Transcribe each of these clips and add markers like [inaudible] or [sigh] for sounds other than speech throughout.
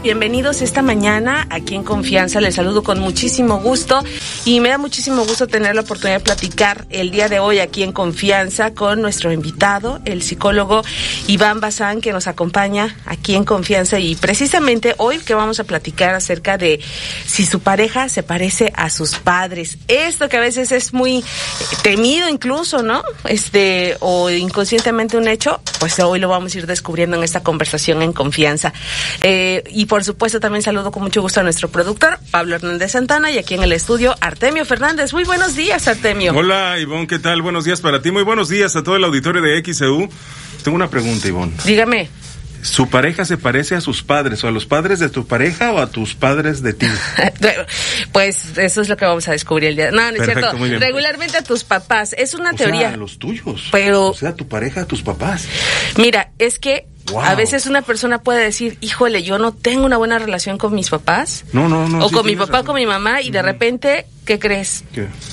Bienvenidos esta mañana aquí en Confianza. Les saludo con muchísimo gusto y me da muchísimo gusto tener la oportunidad de platicar el día de hoy aquí en Confianza con nuestro invitado, el psicólogo Iván Bazán, que nos acompaña aquí en Confianza. Y precisamente hoy que vamos a platicar acerca de si su pareja se parece a sus padres. Esto que a veces es muy temido incluso, ¿no? Este, o inconscientemente un hecho, pues hoy lo vamos a ir descubriendo en esta conversación en confianza. Eh, y por supuesto también saludo con mucho gusto a nuestro productor, Pablo Hernández Santana, y aquí en el estudio, Artemio Fernández. Muy buenos días, Artemio. Hola, Ivonne, ¿qué tal? Buenos días para ti. Muy buenos días a todo el auditorio de XEU. Tengo una pregunta, Ivonne. Dígame. ¿Su pareja se parece a sus padres o a los padres de tu pareja o a tus padres de ti? [laughs] pues eso es lo que vamos a descubrir el día. No, no es cierto. Regularmente a tus papás. Es una teoría. Sea, a los tuyos. Pero. O sea, a tu pareja, a tus papás. Mira, es que a veces una persona puede decir, híjole, yo no tengo una buena relación con mis papás. No, no, no. O con mi papá o con mi mamá y de repente, ¿qué crees?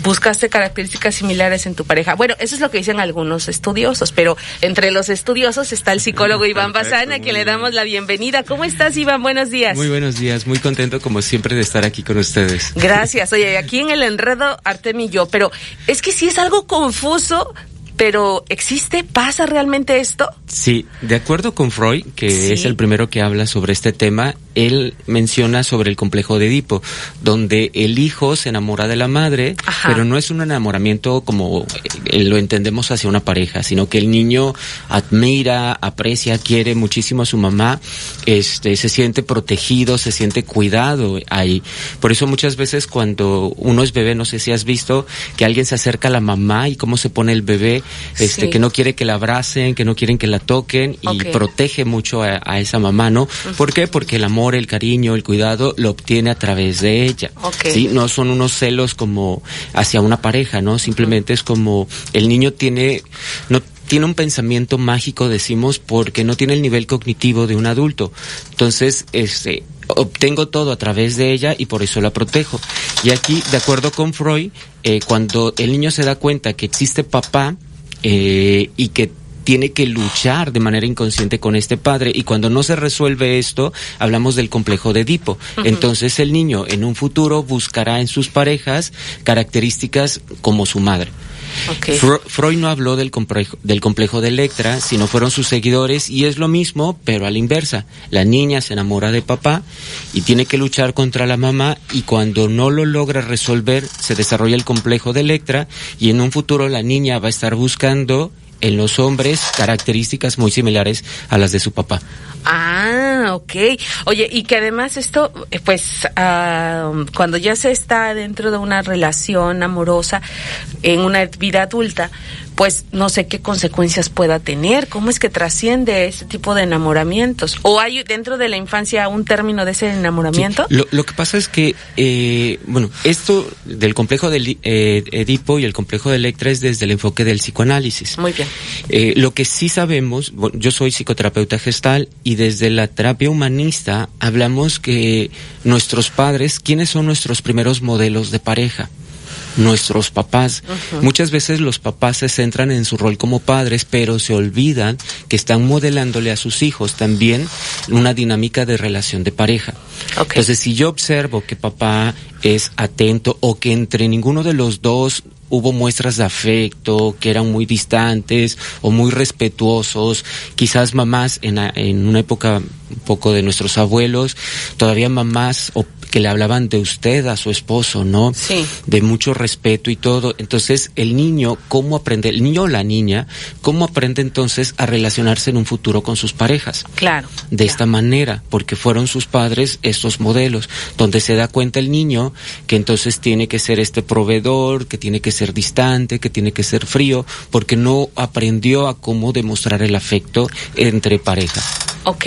Buscaste características similares en tu pareja. Bueno, eso es lo que dicen algunos estudiosos, pero entre los estudiosos está el psicólogo [laughs] Iván Bazana, que le damos la bienvenida. ¿Cómo estás, Iván? Buenos días. Muy buenos días, muy contento como siempre de estar aquí con ustedes. Gracias. Oye, aquí en el enredo, Artem y yo, pero es que sí es algo confuso pero ¿existe? ¿Pasa realmente esto? Sí, de acuerdo con Freud, que es el primero que habla sobre este tema, él menciona sobre el complejo de Edipo, donde el hijo se enamora de la madre, pero no es un enamoramiento como eh, lo entendemos hacia una pareja, sino que el niño admira, aprecia, quiere muchísimo a su mamá, este, se siente protegido, se siente cuidado ahí. Por eso muchas veces cuando uno es bebé, no sé si has visto que alguien se acerca a la mamá y cómo se pone el bebé, este, que no quiere que la abracen, que no quieren que la toquen y protege mucho a, esa mamá, ¿no? ¿Por qué? Porque el amor el cariño, el cuidado, lo obtiene a través de ella. ¿sí? No son unos celos como hacia una pareja, ¿no? Simplemente es como el niño tiene, no tiene un pensamiento mágico, decimos, porque no tiene el nivel cognitivo de un adulto. Entonces, este, obtengo todo a través de ella y por eso la protejo. Y aquí, de acuerdo con Freud, eh, cuando el niño se da cuenta que existe papá eh, y que tiene que luchar de manera inconsciente con este padre y cuando no se resuelve esto, hablamos del complejo de Edipo. Entonces el niño en un futuro buscará en sus parejas características como su madre. Freud no habló del complejo, del complejo de Electra, sino fueron sus seguidores y es lo mismo, pero a la inversa. La niña se enamora de papá y tiene que luchar contra la mamá y cuando no lo logra resolver se desarrolla el complejo de Electra y en un futuro la niña va a estar buscando en los hombres características muy similares a las de su papá. Ah, ok. Oye, y que además esto, eh, pues, ah, cuando ya se está dentro de una relación amorosa, en una vida adulta, pues no sé qué consecuencias pueda tener, cómo es que trasciende este tipo de enamoramientos. ¿O hay dentro de la infancia un término de ese enamoramiento? Lo, lo, que pasa es que, eh, bueno, esto del complejo de eh, Edipo y el complejo de Electra es desde el enfoque del psicoanálisis. Muy bien. Eh, lo que sí sabemos, yo soy psicoterapeuta gestal y desde la terapia humanista hablamos que nuestros padres, ¿quiénes son nuestros primeros modelos de pareja? Nuestros papás. Muchas veces los papás se centran en su rol como padres, pero se olvidan que están modelándole a sus hijos también una dinámica de relación de pareja. Entonces, si yo observo que papá es atento o que entre ninguno de los dos hubo muestras de afecto, que eran muy distantes o muy respetuosos. Quizás mamás en, en una época un poco de nuestros abuelos, todavía mamás o que le hablaban de usted a su esposo, ¿no? Sí. De mucho respeto y todo. Entonces, el niño, ¿cómo aprende? El niño o la niña, ¿cómo aprende entonces a relacionarse en un futuro con sus parejas? Claro. De esta manera, porque fueron sus padres estos modelos, donde se da cuenta el niño que entonces tiene que ser este proveedor, que tiene que ser distante, que tiene que ser frío, porque no aprendió a cómo demostrar el afecto entre parejas. Ok.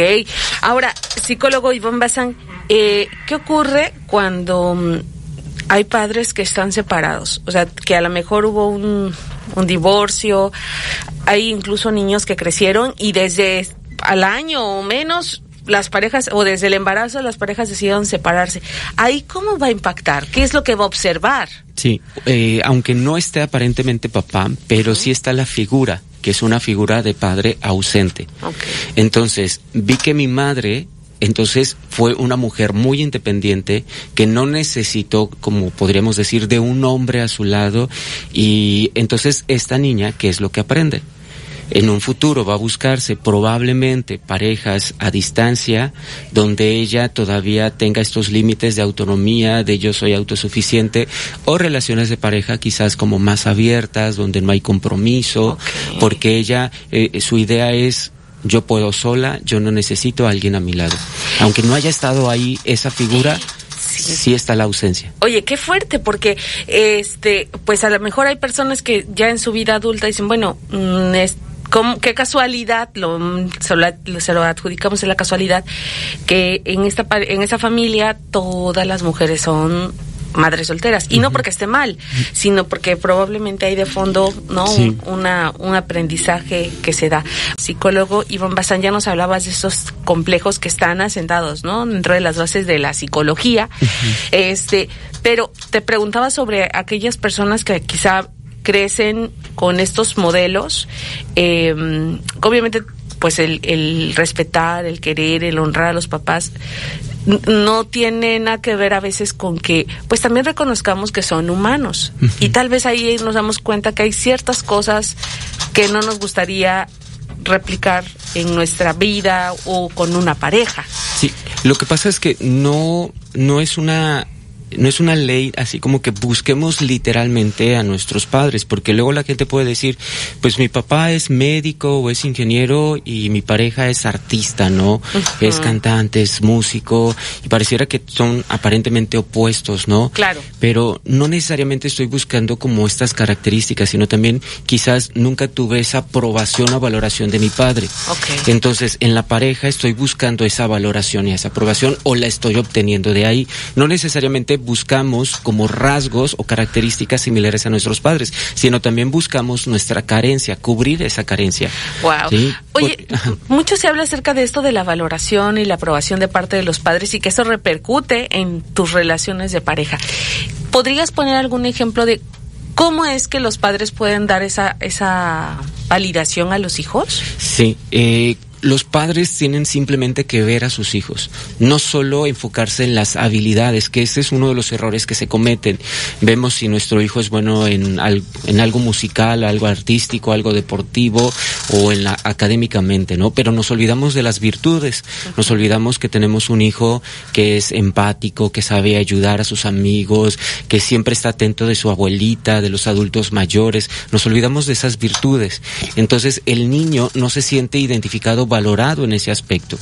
Ahora, psicólogo Iván Bazán, eh, ¿qué ocurre cuando mm, hay padres que están separados? O sea, que a lo mejor hubo un, un divorcio, hay incluso niños que crecieron y desde al año o menos las parejas o desde el embarazo las parejas decidieron separarse. Ahí cómo va a impactar? ¿Qué es lo que va a observar? Sí, eh, aunque no esté aparentemente papá, pero sí está la figura, que es una figura de padre ausente. Entonces, vi que mi madre entonces fue una mujer muy independiente que no necesitó, como podríamos decir, de un hombre a su lado y entonces esta niña, ¿qué es lo que aprende? en un futuro va a buscarse probablemente parejas a distancia donde ella todavía tenga estos límites de autonomía, de yo soy autosuficiente, o relaciones de pareja quizás como más abiertas, donde no hay compromiso, porque ella, eh, su idea es yo puedo sola, yo no necesito a alguien a mi lado. Aunque no haya estado ahí esa figura, sí. está la ausencia. Oye, qué fuerte, porque este, pues a lo mejor hay personas que ya en su vida adulta dicen, bueno, mm, qué casualidad, lo, se, lo, adjudicamos en la casualidad, que en esta en esa familia todas las mujeres son madres solteras. Y no porque esté mal sino porque probablemente hay de fondo no un, una, un aprendizaje que se da. Psicólogo Iván Bazán ya nos hablabas de esos complejos que están asentados no dentro de las bases de la psicología. Este pero te preguntaba sobre aquellas personas que quizá crecen con estos modelos, eh, obviamente pues el, respetar, el querer, el honrar a los papás no tiene nada que ver a veces con que pues también reconozcamos que son humanos y tal vez ahí nos damos cuenta que hay ciertas cosas que no nos gustaría replicar en nuestra vida o con una pareja. Sí, lo que pasa es que no no es una no es una ley así como que busquemos literalmente a nuestros padres, porque luego la gente puede decir, pues mi papá es médico o es ingeniero y mi pareja es artista, ¿no? Es cantante, es músico, y pareciera que son aparentemente opuestos, ¿no? Claro. Pero no necesariamente estoy buscando como estas características, sino también quizás nunca tuve esa aprobación o valoración de mi padre. Okay. Entonces, en la pareja estoy buscando esa valoración y esa aprobación o la estoy obteniendo de ahí. No necesariamente buscamos como rasgos o características similares a nuestros padres, sino también buscamos nuestra carencia, cubrir esa carencia. Wow. Oye, mucho se habla acerca de esto de la valoración y la aprobación de parte de los padres y que eso repercute en tus relaciones de pareja. ¿Podrías poner algún ejemplo de ¿Cómo es que los padres pueden dar esa, esa validación a los hijos? Sí, eh, los padres tienen simplemente que ver a sus hijos, no solo enfocarse en las habilidades, que ese es uno de los errores que se cometen. Vemos si nuestro hijo es bueno en, en algo musical, algo artístico, algo deportivo o en la, académicamente, ¿no? Pero nos olvidamos de las virtudes, nos olvidamos que tenemos un hijo que es empático, que sabe ayudar a sus amigos, que siempre está atento de su abuelita, de los adultos mayores, nos olvidamos de esas virtudes. Entonces el niño no se siente identificado valorado en ese aspecto.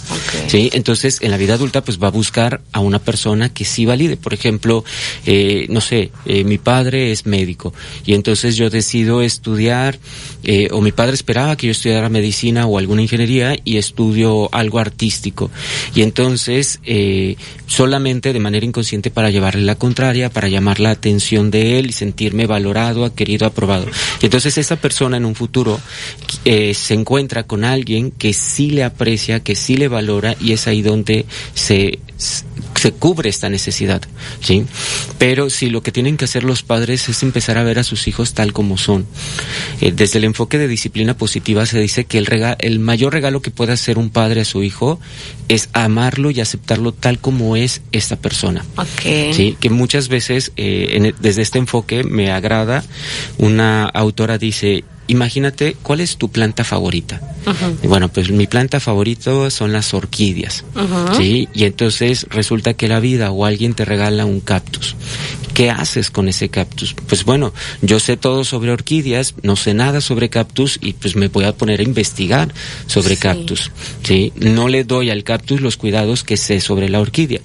¿sí? Entonces, en la vida adulta, pues va a buscar a una persona que sí valide. Por ejemplo, eh, no sé, eh, mi padre es médico y entonces yo decido estudiar, eh, o mi padre esperaba que yo estudiara medicina o alguna ingeniería y estudio algo artístico. Y entonces, solamente de manera inconsciente para llevarle la contraria, para llamar la atención de él y sentirme valorado, querido, aprobado. Y entonces esa persona en un futuro se encuentra con alguien que sí le aprecia, que sí le valora y es ahí donde se, se cubre esta necesidad, ¿sí? Pero si lo que tienen que hacer los padres es empezar a ver a sus hijos tal como son. Eh, desde el enfoque de disciplina positiva se dice que el, el mayor regalo que puede hacer un padre a su hijo es amarlo y aceptarlo tal como es esta persona. Sí, que muchas veces eh, desde este enfoque me agrada. Una autora dice, imagínate cuál es tu planta favorita. bueno, pues mi planta favorita son las orquídeas. ¿sí? Y entonces resulta que la vida o alguien te regala un cactus. ¿Qué haces con ese cactus? Pues bueno, yo sé todo sobre orquídeas, no sé nada sobre cactus y pues me voy a poner a investigar sobre cactus. ¿sí? No le doy al cactus los cuidados que sé sobre la orquídea.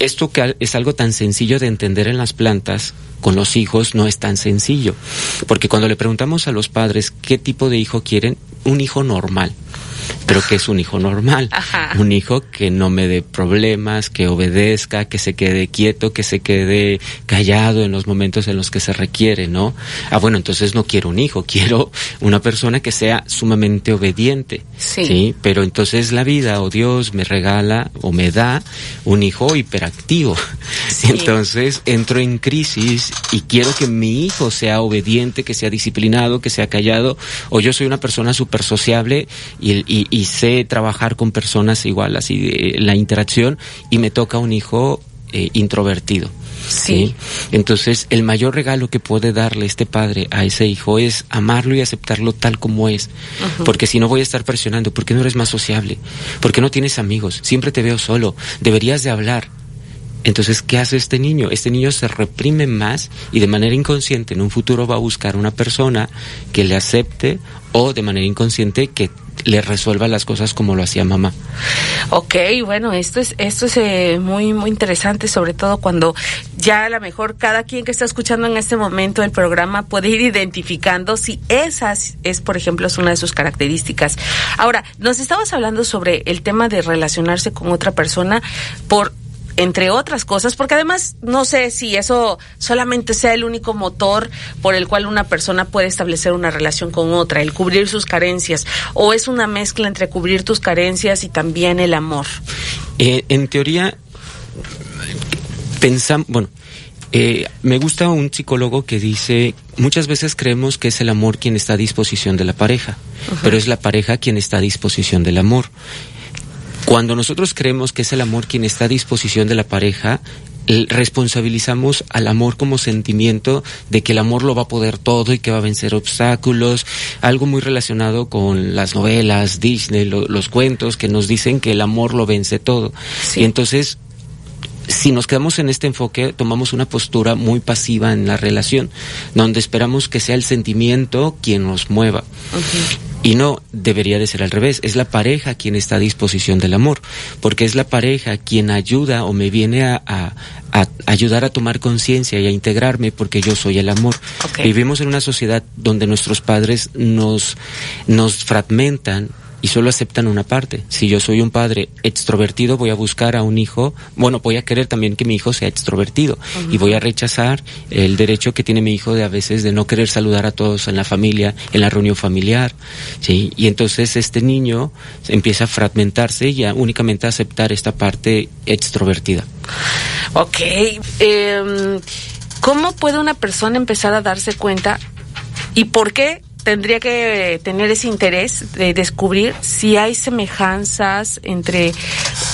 Esto que es algo tan sencillo de entender en las plantas, con los hijos no es tan sencillo. Porque cuando le preguntamos a los padres qué tipo de hijo quieren, un hijo normal pero que es un hijo normal, un hijo que no me dé problemas, que obedezca, que se quede quieto, que se quede callado en los momentos en los que se requiere, ¿no? Ah, bueno, entonces no quiero un hijo, [laughs] quiero una persona que sea sumamente obediente, sí. Pero entonces la vida o Dios me regala o me da un hijo hiperactivo. [laughs] Entonces entro en crisis y quiero que mi hijo sea obediente, que sea disciplinado, que sea callado, o yo soy una persona súper sociable y, y, y, sé trabajar con personas igual, así de la interacción, y me toca un hijo eh, introvertido. Sí. Entonces, el mayor regalo que puede darle este padre a ese hijo es amarlo y aceptarlo tal como es. Porque si no voy a estar presionando, ¿por qué no eres más sociable? ¿Por qué no tienes amigos? Siempre te veo solo. Deberías de hablar. Entonces, ¿qué hace este niño? Este niño se reprime más y de manera inconsciente en un futuro va a buscar una persona que le acepte o de manera inconsciente que le resuelva las cosas como lo hacía mamá. Ok, bueno, esto es esto es eh, muy muy interesante, sobre todo cuando ya a lo mejor cada quien que está escuchando en este momento el programa puede ir identificando si esas es, por ejemplo, es una de sus características. Ahora, nos estabas hablando sobre el tema de relacionarse con otra persona por entre otras cosas, porque además no sé si eso solamente sea el único motor por el cual una persona puede establecer una relación con otra, el cubrir sus carencias, o es una mezcla entre cubrir tus carencias y también el amor. Eh, en teoría, pensamos, bueno, eh, me gusta un psicólogo que dice, muchas veces creemos que es el amor quien está a disposición de la pareja, pero es la pareja quien está a disposición del amor. Cuando nosotros creemos que es el amor quien está a disposición de la pareja, responsabilizamos al amor como sentimiento de que el amor lo va a poder todo y que va a vencer obstáculos, algo muy relacionado con las novelas, Disney, los cuentos que nos dicen que el amor lo vence todo. Y entonces si nos quedamos en este enfoque, tomamos una postura muy pasiva en la relación, donde esperamos que sea el sentimiento quien nos mueva. Y no debería de ser al revés, es la pareja quien está a disposición del amor, porque es la pareja quien ayuda o me viene a, ayudar a tomar conciencia y a integrarme porque yo soy el amor. Vivimos en una sociedad donde nuestros padres nos, nos fragmentan y solo aceptan una parte. Si yo soy un padre extrovertido, voy a buscar a un hijo, bueno, voy a querer también que mi hijo sea extrovertido y voy a rechazar el derecho que tiene mi hijo de a veces de no querer saludar a todos en la familia, en la reunión familiar, ¿sí? Y entonces este niño empieza a fragmentarse y a únicamente a aceptar esta parte extrovertida. Ok. Em, ¿Cómo puede una persona empezar a darse cuenta y por qué tendría que tener ese interés de descubrir si hay semejanzas entre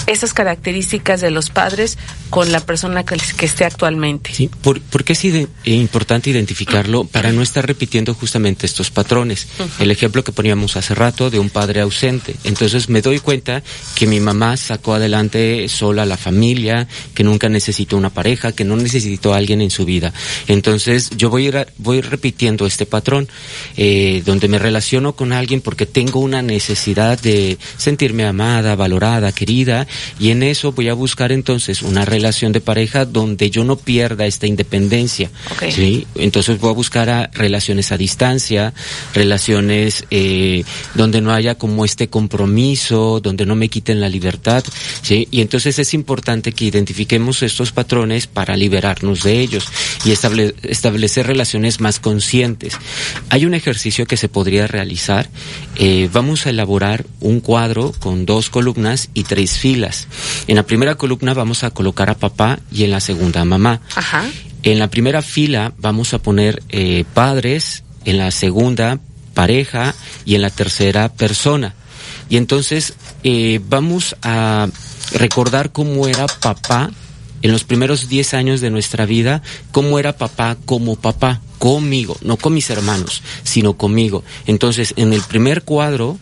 esas características de los padres con la persona que, esté actualmente. Sí, por, porque es importante identificarlo para no estar repitiendo justamente estos patrones. El ejemplo que poníamos hace rato de un padre ausente. Entonces me doy cuenta que mi mamá sacó adelante sola a la familia, que nunca necesitó una pareja, que no necesitó a alguien en su vida. Entonces yo voy a ir, voy repitiendo este patrón. Eh, eh, donde me relaciono con alguien porque tengo una necesidad de sentirme amada, valorada, querida, y en eso voy a buscar entonces una relación de pareja donde yo no pierda esta independencia. ¿sí? Entonces voy a buscar a relaciones a distancia, relaciones eh, donde no haya como este compromiso, donde no me quiten la libertad, ¿sí? Y entonces es importante que identifiquemos estos patrones para liberarnos de ellos y establecer relaciones más conscientes. Hay un ejercicio que se podría realizar, eh, vamos a elaborar un cuadro con dos columnas y tres filas. En la primera columna vamos a colocar a papá y en la segunda a mamá. En la primera fila vamos a poner eh, padres, en la segunda pareja y en la tercera persona. Y entonces eh, vamos a recordar cómo era papá en los primeros 10 años de nuestra vida, cómo era papá como papá conmigo, no con mis hermanos, sino conmigo. Entonces, en el primer cuadro,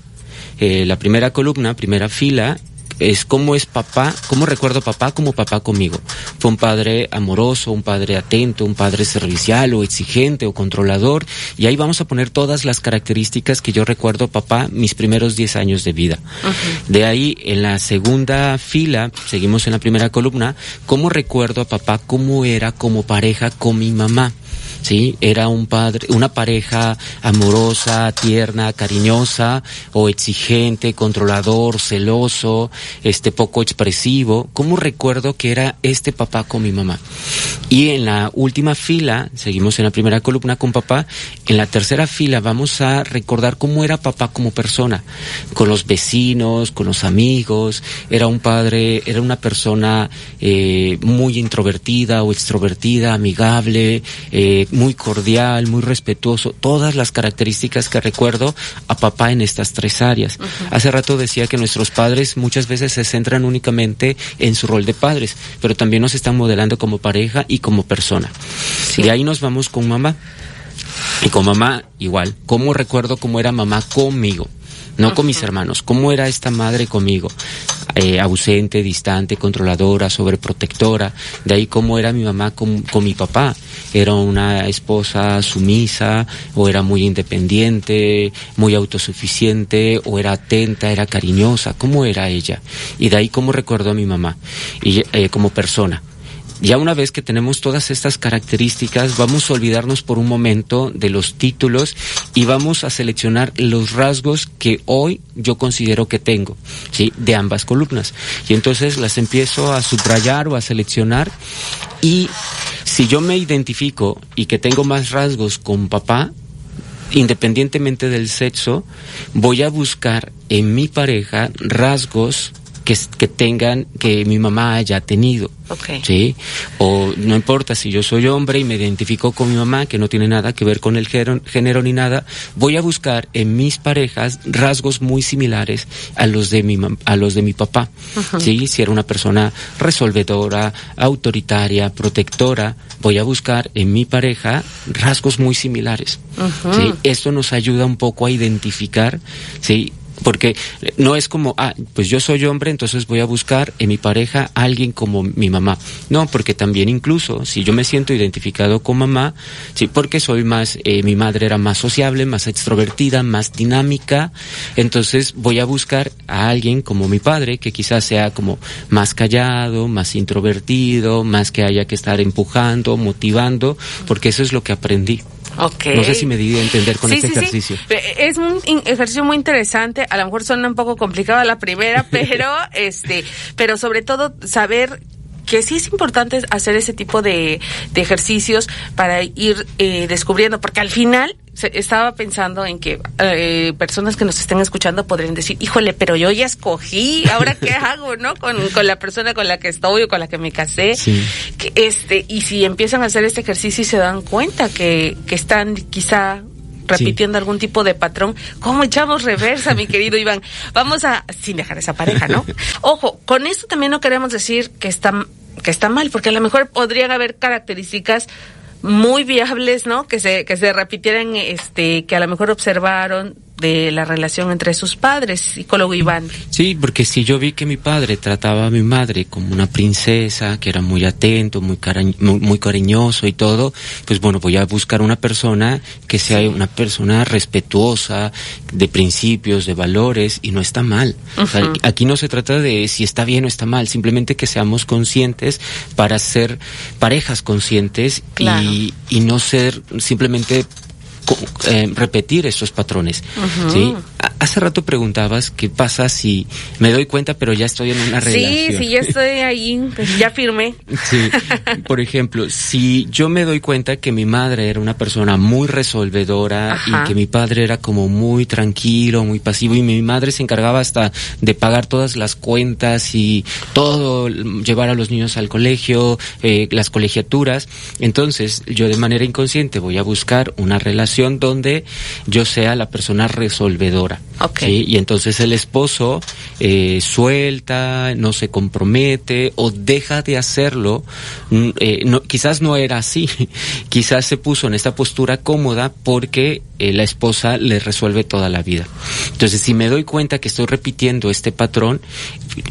eh, la primera columna, primera fila, es cómo es papá, cómo recuerdo papá como papá conmigo. Fue un padre amoroso, un padre atento, un padre servicial o exigente o controlador. Y ahí vamos a poner todas las características que yo recuerdo papá mis primeros 10 años de vida. De ahí, en la segunda fila, seguimos en la primera columna, cómo recuerdo a papá cómo era como pareja con mi mamá. ¿Sí? Era un padre, una pareja amorosa, tierna, cariñosa o exigente, controlador, celoso, este poco expresivo. ¿Cómo recuerdo que era este papá con mi mamá? Y en la última fila, seguimos en la primera columna con papá, en la tercera fila vamos a recordar cómo era papá como persona, con los vecinos, con los amigos, era un padre, era una persona eh, muy introvertida o extrovertida, amigable, eh, eh, muy cordial, muy respetuoso, todas las características que recuerdo a papá en estas tres áreas. Hace rato decía que nuestros padres muchas veces se centran únicamente en su rol de padres, pero también nos están modelando como pareja y como persona. Y De ahí nos vamos con mamá. Y con mamá igual, ¿cómo recuerdo cómo era mamá conmigo? no con mis hermanos. ¿Cómo era esta madre conmigo? Eh, ausente, distante, controladora, sobreprotectora. De ahí cómo era mi mamá con, mi papá. Era una esposa sumisa, o era muy independiente, muy autosuficiente, o era atenta, era cariñosa. ¿Cómo era ella? Y de ahí cómo recuerdo a mi mamá y, eh, como persona. Ya una vez que tenemos todas estas características, vamos a olvidarnos por un momento de los títulos y vamos a seleccionar los rasgos que hoy yo considero que tengo, ¿sí? De ambas columnas. Y entonces las empiezo a subrayar o a seleccionar y si yo me identifico y que tengo más rasgos con papá, independientemente del sexo, voy a buscar en mi pareja rasgos que, que tengan, que mi mamá haya tenido. ¿Sí? O no importa si yo soy hombre y me identifico con mi mamá, que no tiene nada que ver con el género, ni nada, voy a buscar en mis parejas rasgos muy similares a los de mi, a los de mi papá. ¿Sí? Si era una persona resolvedora, autoritaria, protectora, voy a buscar en mi pareja rasgos muy similares. ¿sí? Esto nos ayuda un poco a identificar, ¿sí? Porque no es como, ah, pues yo soy hombre, entonces voy a buscar en mi pareja a alguien como mi mamá. No, porque también incluso si yo me siento identificado con mamá, sí, porque soy más, eh, mi madre era más sociable, más extrovertida, más dinámica, entonces voy a buscar a alguien como mi padre, que quizás sea como más callado, más introvertido, más que haya que estar empujando, motivando, porque eso es lo que aprendí. No sé si me di a entender con este ejercicio. Es un ejercicio muy interesante. A lo mejor suena un poco complicado la primera, [laughs] pero este, pero sobre todo saber que sí es importante hacer ese tipo de, ejercicios para ir eh, descubriendo, porque al final estaba pensando en que eh, personas que nos estén escuchando podrían decir, híjole, pero yo ya escogí, ahora qué [laughs] hago, ¿no? Con, la persona con la que estoy o con la que me casé. Que, este, y si empiezan a hacer este ejercicio y se dan cuenta que, que están quizá repitiendo algún tipo de patrón, ¿cómo echamos reversa, mi querido Iván? Vamos a, sin dejar esa pareja, ¿no? [laughs] Ojo, con esto también no queremos decir que está, que está mal, porque a lo mejor podrían haber características muy viables, ¿no? Que se, que se repitieran, este, que a lo mejor observaron de la relación entre sus padres, psicólogo Iván. Sí, porque si yo vi que mi padre trataba a mi madre como una princesa, que era muy atento, muy, muy, cariñoso y todo, pues bueno, voy a buscar una persona que sea una persona respetuosa, de principios, de valores, y no está mal. aquí no se trata de si está bien o está mal, simplemente que seamos conscientes para ser parejas conscientes y, y no ser simplemente eh, repetir esos patrones. ¿sí? Hace rato preguntabas qué pasa si me doy cuenta, pero ya estoy en una relación. Sí, sí, ya estoy ahí, pues ya firmé. Sí, por ejemplo, si yo me doy cuenta que mi madre era una persona muy resolvedora y que mi padre era como muy tranquilo, muy pasivo y mi madre se encargaba hasta de pagar todas las cuentas y todo, llevar a los niños al colegio, eh, las colegiaturas, entonces yo de manera inconsciente voy a buscar una relación donde yo sea la persona resolvedora. Y entonces el esposo eh, suelta, no se compromete o deja de hacerlo. Mm, eh, no, quizás no era así, [laughs] quizás se puso en esta postura cómoda porque eh, la esposa le resuelve toda la vida. Entonces si me doy cuenta que estoy repitiendo este patrón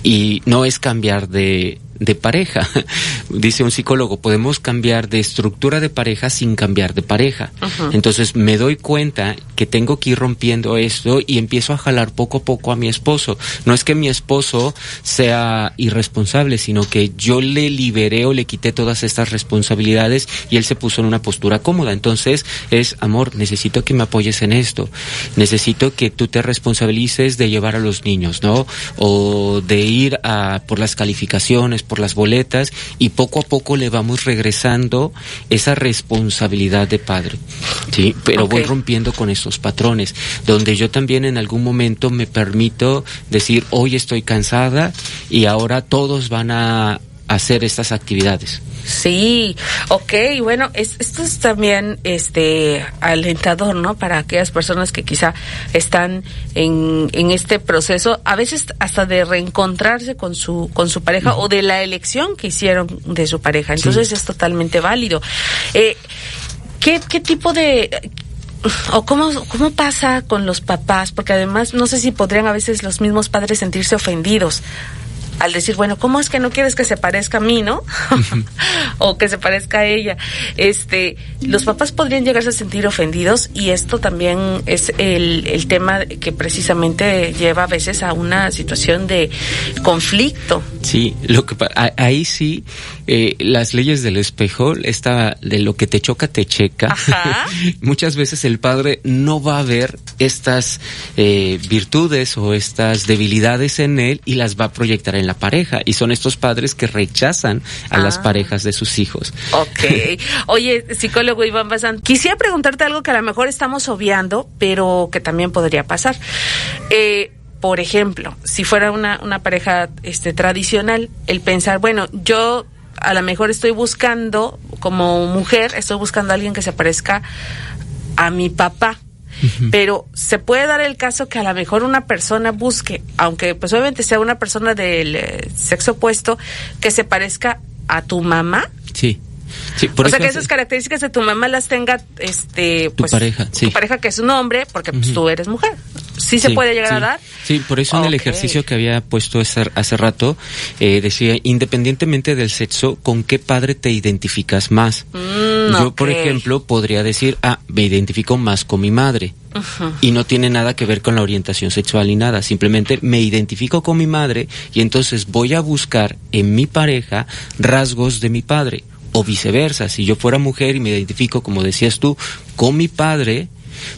y no es cambiar de de pareja. [laughs] Dice un psicólogo, podemos cambiar de estructura de pareja sin cambiar de pareja. Entonces me doy cuenta que tengo que ir rompiendo esto y empiezo a jalar poco a poco a mi esposo. No es que mi esposo sea irresponsable, sino que yo le liberé o le quité todas estas responsabilidades y él se puso en una postura cómoda. Entonces es, amor, necesito que me apoyes en esto. Necesito que tú te responsabilices de llevar a los niños, ¿no? O de ir a por las calificaciones, por las boletas y poco a poco le vamos regresando esa responsabilidad de padre. Sí, pero voy rompiendo con esos patrones, donde yo también en algún momento me permito decir, hoy estoy cansada y ahora todos van a hacer estas actividades. Sí, ok, bueno, esto es también este alentador, ¿no? Para aquellas personas que quizá están en, en este proceso, a veces hasta de reencontrarse con su con su pareja o de la elección que hicieron de su pareja. Entonces es totalmente válido. Eh, ¿qué, ¿Qué tipo de o cómo, cómo pasa con los papás, porque además no sé si podrían a veces los mismos padres sentirse ofendidos al decir, bueno, ¿cómo es que no quieres que se parezca a mí, no? [laughs] o que se parezca a ella. Este, los papás podrían llegarse a sentir ofendidos y esto también es el, el tema que precisamente lleva a veces a una situación de conflicto. Sí, lo que ahí sí eh, las leyes del espejo, esta de lo que te choca te checa. [laughs] Muchas veces el padre no va a ver estas eh, virtudes o estas debilidades en él y las va a proyectar en la pareja. Y son estos padres que rechazan a las ah. parejas de sus hijos. Ok. [laughs] Oye, psicólogo Iván Bazán, quisiera preguntarte algo que a lo mejor estamos obviando, pero que también podría pasar. Eh, por ejemplo, si fuera una, una pareja este, tradicional, el pensar, bueno, yo a lo mejor estoy buscando, como mujer, estoy buscando a alguien que se parezca a mi papá pero se puede dar el caso que a lo mejor una persona busque, aunque pues obviamente sea una persona del eh, sexo opuesto, que se parezca a tu mamá. Sí. O sea que esas características de tu mamá las tenga este tu pues, pareja, sí. tu pareja que es un hombre, porque pues, tú eres mujer. ¿Sí se puede llegar a dar? Sí, por eso en el ejercicio que había puesto hace, hace rato, eh, decía, independientemente del sexo, ¿con qué padre te identificas más? Mm, Yo, por ejemplo, podría decir, ah, me identifico más con mi madre. Y no tiene nada que ver con la orientación sexual ni nada. Simplemente me identifico con mi madre y entonces voy a buscar en mi pareja rasgos de mi padre. O viceversa, si yo fuera mujer y me identifico, como decías tú, con mi padre,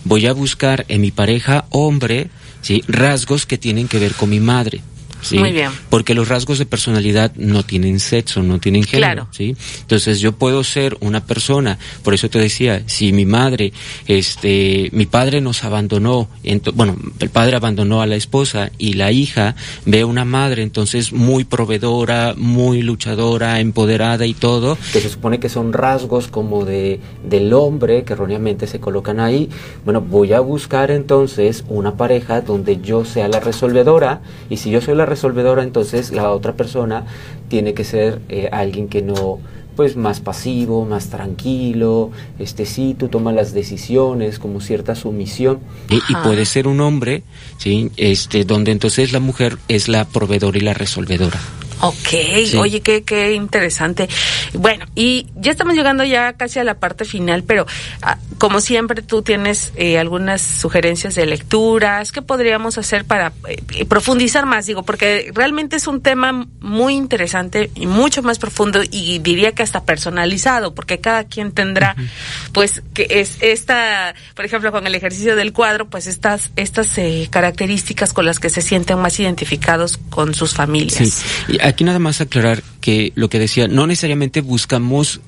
voy a buscar en mi pareja hombre rasgos que tienen que ver con mi madre. Muy bien. Porque los rasgos de personalidad no tienen sexo, no tienen género, ¿sí? Entonces yo puedo ser una persona, por eso te decía, si mi madre, este, mi padre nos abandonó, bueno, el padre abandonó a la esposa y la hija ve a una madre entonces muy proveedora, muy luchadora, empoderada y todo, que se supone que son rasgos como de del hombre que erróneamente se colocan ahí. Bueno, voy a buscar entonces una pareja donde yo sea la resolvedora y si yo soy la resolvedora, entonces la otra persona tiene que ser eh, alguien que no pues más pasivo, más tranquilo, este sí, tú tomas las decisiones como cierta sumisión. Y, puede ser un hombre, sí, este donde entonces la mujer es la proveedora y la resolvedora. Ok, oye, qué, qué interesante. Bueno, y ya estamos llegando ya casi a la parte final, pero ah, como siempre tú tienes eh, algunas sugerencias de lecturas, ¿qué podríamos hacer para eh, profundizar más? Digo, porque realmente es un tema muy interesante y mucho más profundo y diría que hasta personalizado, porque cada quien tendrá, pues, que es esta, por ejemplo, con el ejercicio del cuadro, pues estas, estas eh, características con las que se sienten más identificados con sus familias. Sí aquí nada más aclarar que lo que decía, no necesariamente buscamos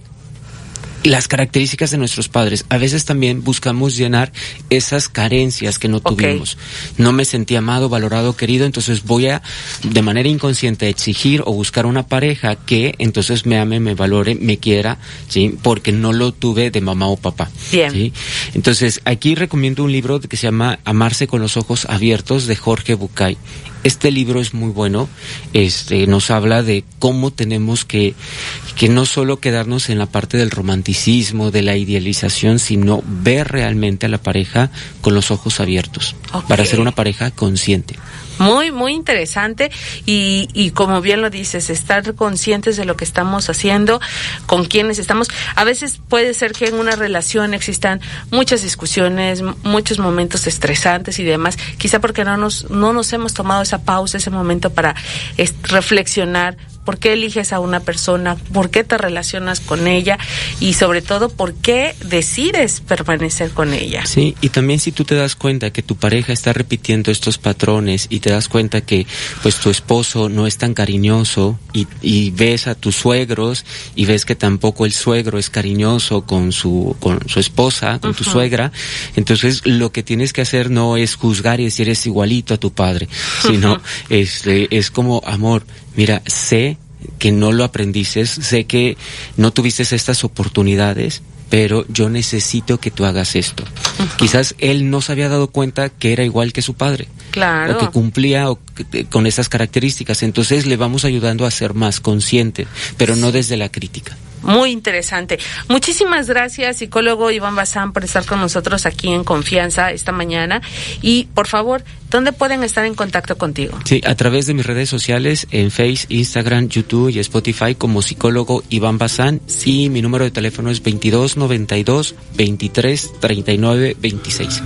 las características de nuestros padres. A veces también buscamos llenar esas carencias que no tuvimos. No me sentí amado, valorado, querido, entonces voy a, de manera inconsciente, exigir o buscar una pareja que entonces me ame, me valore, me quiera, ¿sí? Porque no lo tuve de mamá o papá. Bien. Entonces, aquí recomiendo un libro que se llama Amarse con los ojos abiertos de Jorge Bucay. Este libro es muy bueno, este, nos habla de cómo tenemos que, que no solo quedarnos en la parte del romanticismo, de la idealización, sino ver realmente a la pareja con los ojos abiertos, para ser una pareja consciente. Muy, muy interesante y, y como bien lo dices, estar conscientes de lo que estamos haciendo, con quienes estamos. A veces puede ser que en una relación existan muchas discusiones, muchos momentos estresantes y demás, quizá porque no nos, no nos hemos tomado esa pausa, ese momento para reflexionar por qué eliges a una persona, por qué te relacionas con ella y sobre todo por qué decides permanecer con ella. Sí, y también si tú te das cuenta que tu pareja está repitiendo estos patrones y te das cuenta que pues tu esposo no es tan cariñoso y, y ves a tus suegros y ves que tampoco el suegro es cariñoso con su con su esposa, con tu suegra, entonces lo que tienes que hacer no es juzgar y decir eres igualito a tu padre, sino este es como amor, mira, sé que no lo aprendices, sé que no tuviste estas oportunidades, pero yo necesito que tú hagas esto. Quizás él no se había dado cuenta que era igual que su padre. Claro. O que cumplía con esas características. Entonces le vamos ayudando a ser más consciente, pero no desde la crítica. Muy interesante. Muchísimas gracias, psicólogo Iván Bazán, por estar con nosotros aquí en Confianza esta mañana. Y, por favor, ¿dónde pueden estar en contacto contigo? Sí, a través de mis redes sociales, en Face, Instagram, YouTube y Spotify, como psicólogo Iván Bazán. Y mi número de teléfono es 2292 23 39 26.